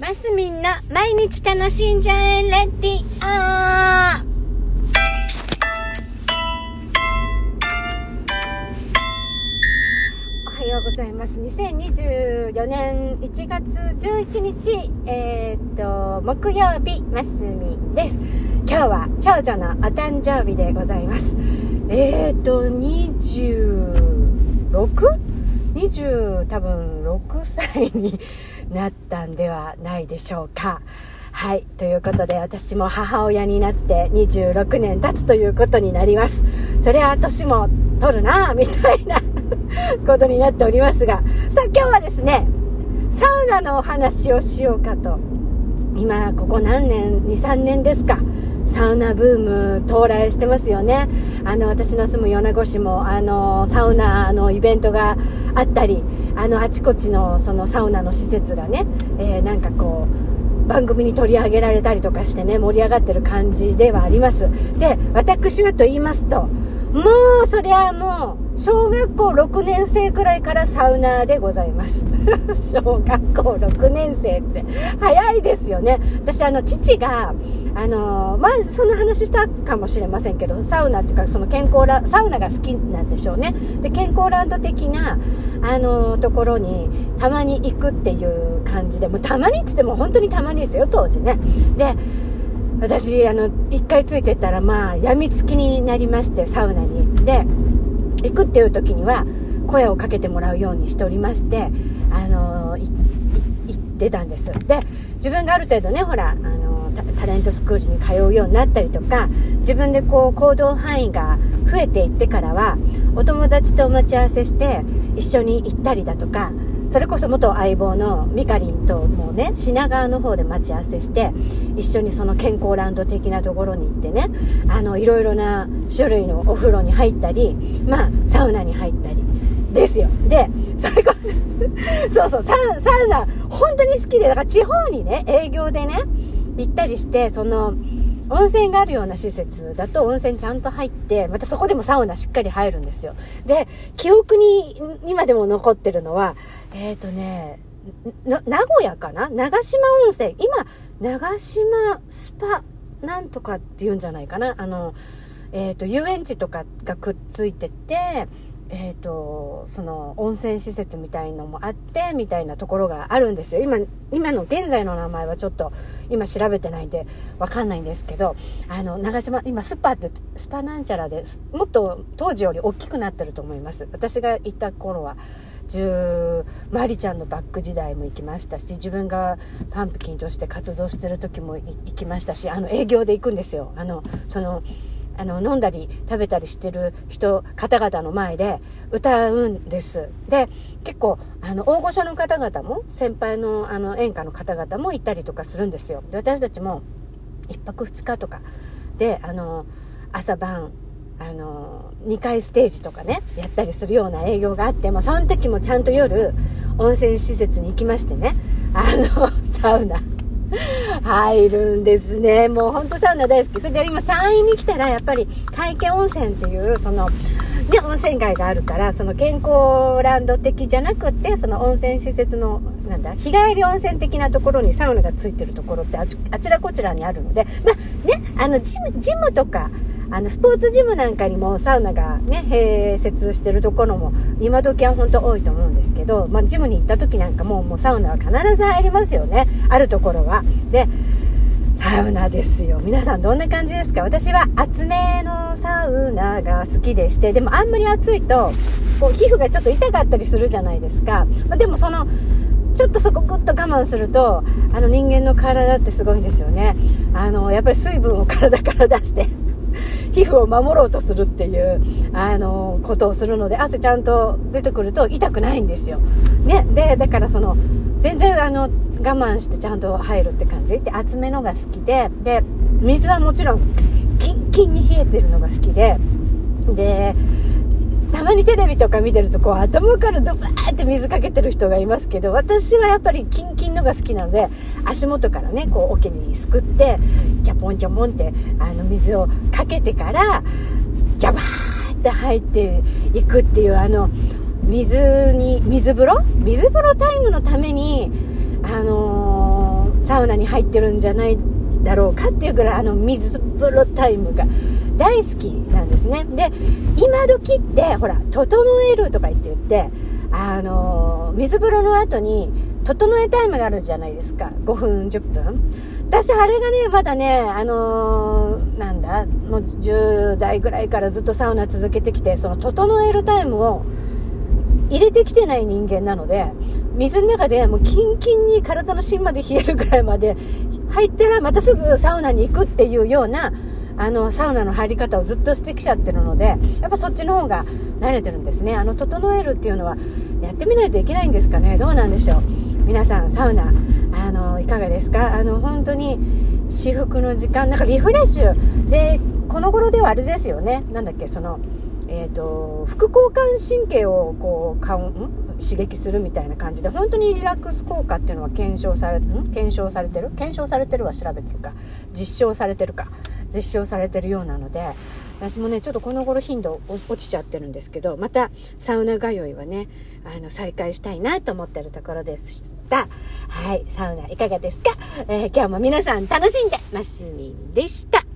マスミンの毎日楽しんじゃえレディオおはようございます。2024年1月11日、えー、っと、木曜日、マスミンです。今日は長女のお誕生日でございます。えー、っと、20多分6歳になったんではないでしょうか。はい。ということで、私も母親になって26年経つということになります。そりゃ、年も取るなみたいなことになっておりますが。さあ、今日はですね、サウナのお話をしようかと。今、ここ何年 ?2、3年ですか。サウナブーム到来してますよね。あの、私の住む米子市も、あの、サウナのイベントがあったり、あの、あちこちのそのサウナの施設がね、えー、なんかこう、番組に取り上げられたりとかしてね、盛り上がってる感じではあります。で、私はと言いますと、もう、そりゃもう、小学校6年生くらいからサウナーでございます。小学校6年生って、早いですよね。私、あの、父が、あの、まあ、その話したかもしれませんけど、サウナっていうか、その健康ラン、サウナが好きなんでしょうね。で、健康ランド的な、あの、ところに、たまに行くっていう感じで、もうたまにって言っても本当にたまにですよ、当時ね。で、私、あの、一回ついてったら、まあ、病みつきになりまして、サウナに。で、行くっていう時には、声をかけてもらうようにしておりまして、あの、行ってたんです。で、自分がある程度ね、ほら、あの、タレントスクールに通うようになったりとか、自分でこう、行動範囲が増えていってからは、お友達とお待ち合わせして、一緒に行ったりだとか、それこそ元相棒のミカリンともうね、品川の方で待ち合わせして、一緒にその健康ランド的なところに行ってね、あの、いろいろな種類のお風呂に入ったり、まあ、サウナに入ったり、ですよ。で、それこそ、そうそう、サウサウナ、本当に好きで、だから地方にね、営業でね、行ったりして、その、温泉があるような施設だと温泉ちゃんと入って、またそこでもサウナしっかり入るんですよ。で、記憶に今でも残ってるのは、えっ、ー、とね、名古屋かな？長島温泉。今、長島スパなんとかって言うんじゃないかな？あの、えっ、ー、と、遊園地とかがくっついてて、え、ー、と、その温泉施設みたいのもあって、みたいなところがあるんですよ。今、今の現在の名前はちょっと今調べてないんでわかんないんですけど、あの、長島、今スパって、スパなんちゃらです。もっと当時より大きくなってると思います。私が行った頃は、10マリちゃんのバック時代も行きましたし自分がパンプキンとして活動してる時も行きましたしあの営業で行くんですよあのそのあの飲んだり食べたりしてる人方々の前で歌うんです。で結構あの大御所の方々も先輩のあの演歌の方々も行ったりとかするんですよ。で私たちも1泊2日とかであの朝晩あの2階ステージとかねやったりするような営業があって、まあ、その時もちゃんと夜温泉施設に行きましてねあのサウナ。入るんですね。もうほんとサウナ大好き。それで今山陰に来たらやっぱり海家温泉っていうそのね、温泉街があるから、その健康ランド的じゃなくて、その温泉施設の、なんだ、日帰り温泉的なところにサウナがついてるところってあちあちらこちらにあるので、まあね、あの、ジム、ジムとか、あの、スポーツジムなんかにもサウナがね、併設してるところも、今時は本当多いと思うんですけど、まあ、ジムに行った時なんかも、もうサウナは必ず入りますよね。あるところは。で、サウナですよ。皆さんどんな感じですか？私は厚めのサウナが好きでして、でもあんまり暑いと、こう皮膚がちょっと痛かったりするじゃないですか。まあ、でもその、ちょっとそこグッと我慢すると、あの人間の体ってすごいんですよね。あの、やっぱり水分を体から出して、皮膚を守ろうとするっていう、あの、ことをするので、汗ちゃんと出てくると痛くないんですよ。ね。で、だからその、全然あの、我慢してちゃんと入るって感じで、厚めのが好きで、で、水はもちろん、キンキンに冷えてるのが好きで、で、たまにテレビとか見てるとこう頭からドバーって水かけてる人がいますけど私はやっぱりキンキンのが好きなので足元からねこう桶にすくってジャポンジャポンってあの水をかけてからジャバーって入っていくっていうあの水に水風呂？水風呂タイムのためにあのサウナに入ってるんじゃないだろうかっていうぐらいあの水風呂タイムが大好きなんですね。で今時ってほら「整える」とか言って言ってあの水風呂の後に整えタイムがあるじゃないですか。5分10分。私あれがねまだねあのー、なんだもう10代ぐらいからずっとサウナ続けてきてその整えるタイムを入れてきてない人間なので水の中でもうキンキンに体の芯まで冷えるぐらいまで入ったらまたすぐサウナに行くっていうようなあのサウナの入り方をずっとしてきちゃってるのでやっぱそっちの方が慣れてるんですね。あの整えるっていうのはやってみないといけないんですかね。どうなんでしょう。皆さんサウナあのいかがですか？あの本当に至福の時間。なんかリフレッシュ。でこの頃ではあれですよね。なんだっけそのえーと、副交感神経をこうかん刺激するみたいな感じで本当にリラックス効果っていうのは検証されん？検証されてる？検証されてるは調べてるか。実証されてるか。実証されてるようなので私もねちょっとこの頃頻度落ちちゃってるんですけどまたサウナ通いはねあの再開したいなと思ってるところでした。はい。サウナいかがですか、えー、今日も皆さん楽しんでますみんでした。